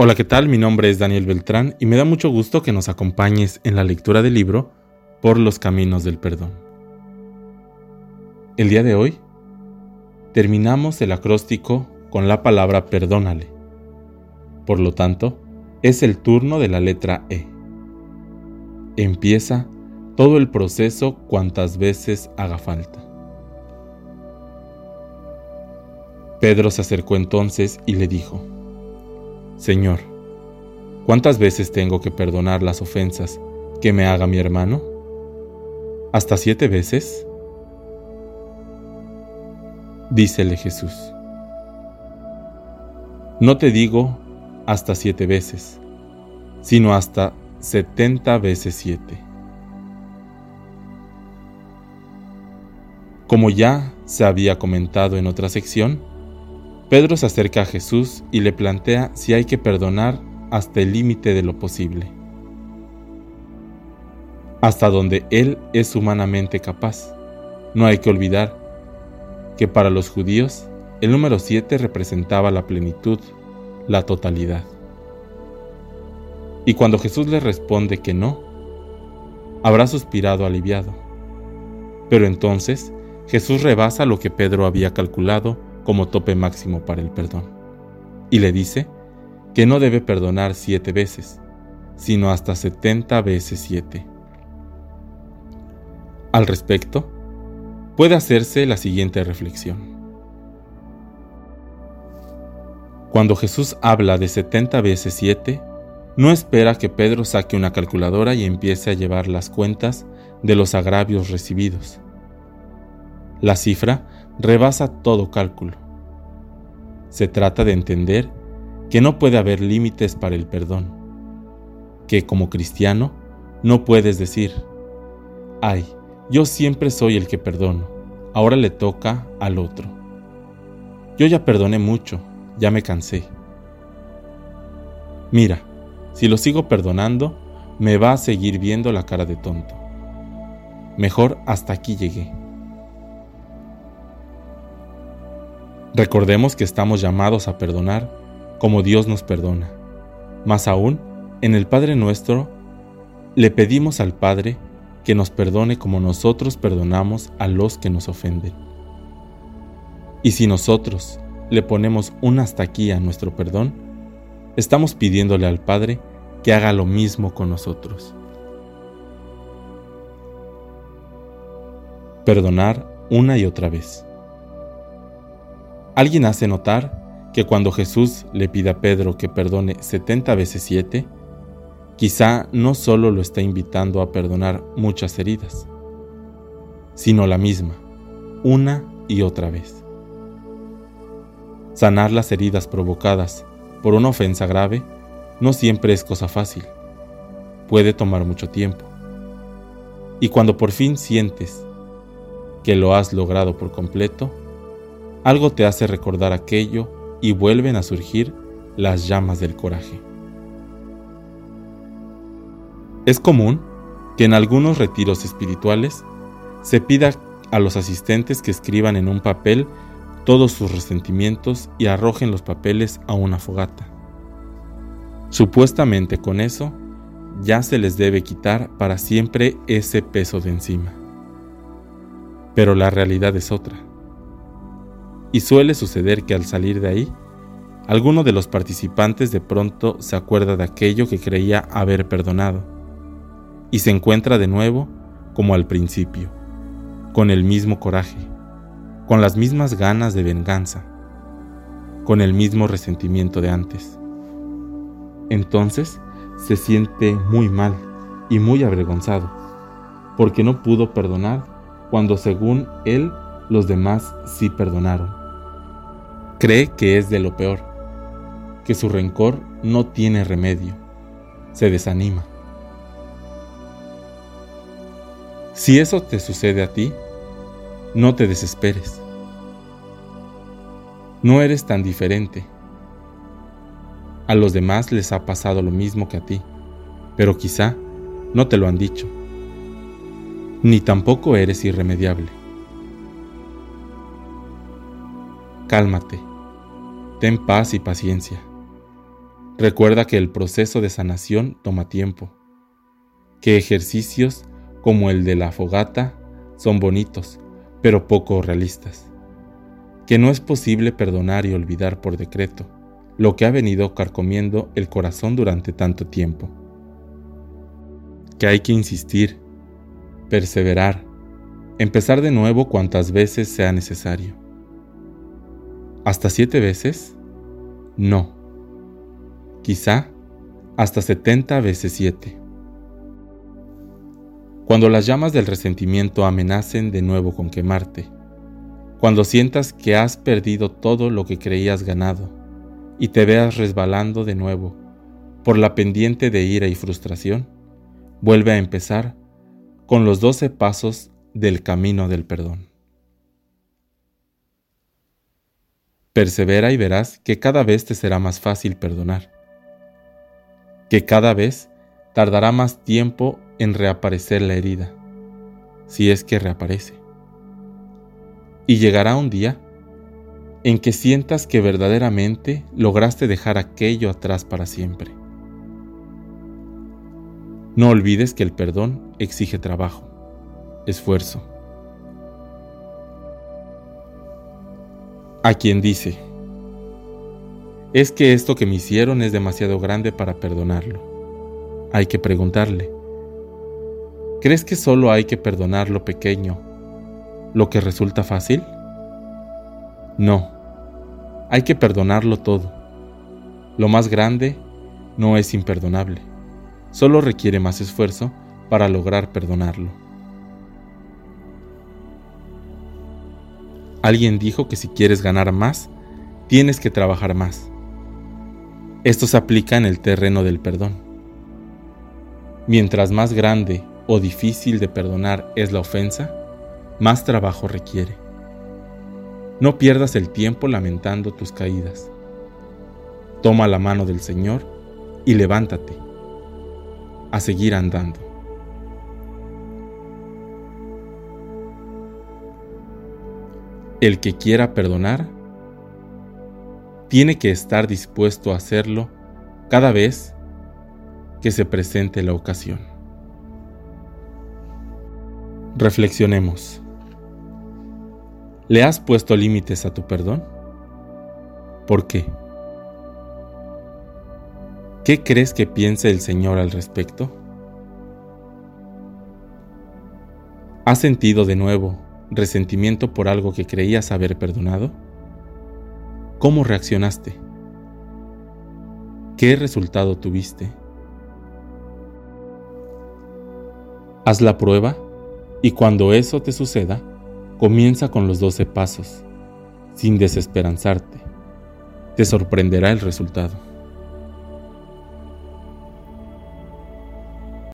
Hola, ¿qué tal? Mi nombre es Daniel Beltrán y me da mucho gusto que nos acompañes en la lectura del libro Por los Caminos del Perdón. El día de hoy terminamos el acróstico con la palabra perdónale. Por lo tanto, es el turno de la letra E. Empieza todo el proceso cuantas veces haga falta. Pedro se acercó entonces y le dijo, Señor, ¿cuántas veces tengo que perdonar las ofensas que me haga mi hermano? ¿Hasta siete veces? Dícele Jesús. No te digo hasta siete veces, sino hasta setenta veces siete. Como ya se había comentado en otra sección, Pedro se acerca a Jesús y le plantea si hay que perdonar hasta el límite de lo posible, hasta donde Él es humanamente capaz. No hay que olvidar que para los judíos el número 7 representaba la plenitud, la totalidad. Y cuando Jesús le responde que no, habrá suspirado aliviado. Pero entonces Jesús rebasa lo que Pedro había calculado como tope máximo para el perdón. Y le dice que no debe perdonar siete veces, sino hasta setenta veces siete. Al respecto, puede hacerse la siguiente reflexión. Cuando Jesús habla de setenta veces siete, no espera que Pedro saque una calculadora y empiece a llevar las cuentas de los agravios recibidos. La cifra rebasa todo cálculo. Se trata de entender que no puede haber límites para el perdón, que como cristiano no puedes decir, ay, yo siempre soy el que perdono, ahora le toca al otro. Yo ya perdoné mucho, ya me cansé. Mira, si lo sigo perdonando, me va a seguir viendo la cara de tonto. Mejor hasta aquí llegué. Recordemos que estamos llamados a perdonar como Dios nos perdona. Más aún, en el Padre nuestro, le pedimos al Padre que nos perdone como nosotros perdonamos a los que nos ofenden. Y si nosotros le ponemos un hasta aquí a nuestro perdón, estamos pidiéndole al Padre que haga lo mismo con nosotros. Perdonar una y otra vez. Alguien hace notar que cuando Jesús le pide a Pedro que perdone 70 veces 7, quizá no solo lo está invitando a perdonar muchas heridas, sino la misma, una y otra vez. Sanar las heridas provocadas por una ofensa grave no siempre es cosa fácil, puede tomar mucho tiempo. Y cuando por fin sientes que lo has logrado por completo, algo te hace recordar aquello y vuelven a surgir las llamas del coraje. Es común que en algunos retiros espirituales se pida a los asistentes que escriban en un papel todos sus resentimientos y arrojen los papeles a una fogata. Supuestamente con eso ya se les debe quitar para siempre ese peso de encima. Pero la realidad es otra. Y suele suceder que al salir de ahí, alguno de los participantes de pronto se acuerda de aquello que creía haber perdonado y se encuentra de nuevo como al principio, con el mismo coraje, con las mismas ganas de venganza, con el mismo resentimiento de antes. Entonces se siente muy mal y muy avergonzado, porque no pudo perdonar cuando según él los demás sí perdonaron. Cree que es de lo peor, que su rencor no tiene remedio, se desanima. Si eso te sucede a ti, no te desesperes. No eres tan diferente. A los demás les ha pasado lo mismo que a ti, pero quizá no te lo han dicho. Ni tampoco eres irremediable. Cálmate, ten paz y paciencia. Recuerda que el proceso de sanación toma tiempo, que ejercicios como el de la fogata son bonitos, pero poco realistas, que no es posible perdonar y olvidar por decreto lo que ha venido carcomiendo el corazón durante tanto tiempo, que hay que insistir, perseverar, empezar de nuevo cuantas veces sea necesario. ¿Hasta siete veces? No. Quizá hasta setenta veces siete. Cuando las llamas del resentimiento amenacen de nuevo con quemarte, cuando sientas que has perdido todo lo que creías ganado y te veas resbalando de nuevo por la pendiente de ira y frustración, vuelve a empezar con los doce pasos del camino del perdón. Persevera y verás que cada vez te será más fácil perdonar, que cada vez tardará más tiempo en reaparecer la herida, si es que reaparece. Y llegará un día en que sientas que verdaderamente lograste dejar aquello atrás para siempre. No olvides que el perdón exige trabajo esfuerzo. A quien dice, es que esto que me hicieron es demasiado grande para perdonarlo. Hay que preguntarle, ¿crees que solo hay que perdonar lo pequeño, lo que resulta fácil? No, hay que perdonarlo todo. Lo más grande no es imperdonable, solo requiere más esfuerzo para lograr perdonarlo. Alguien dijo que si quieres ganar más, tienes que trabajar más. Esto se aplica en el terreno del perdón. Mientras más grande o difícil de perdonar es la ofensa, más trabajo requiere. No pierdas el tiempo lamentando tus caídas. Toma la mano del Señor y levántate a seguir andando. El que quiera perdonar tiene que estar dispuesto a hacerlo cada vez que se presente la ocasión. Reflexionemos. ¿Le has puesto límites a tu perdón? ¿Por qué? ¿Qué crees que piense el Señor al respecto? ¿Has sentido de nuevo resentimiento por algo que creías haber perdonado? ¿Cómo reaccionaste? ¿Qué resultado tuviste? Haz la prueba y cuando eso te suceda, comienza con los doce pasos, sin desesperanzarte. Te sorprenderá el resultado.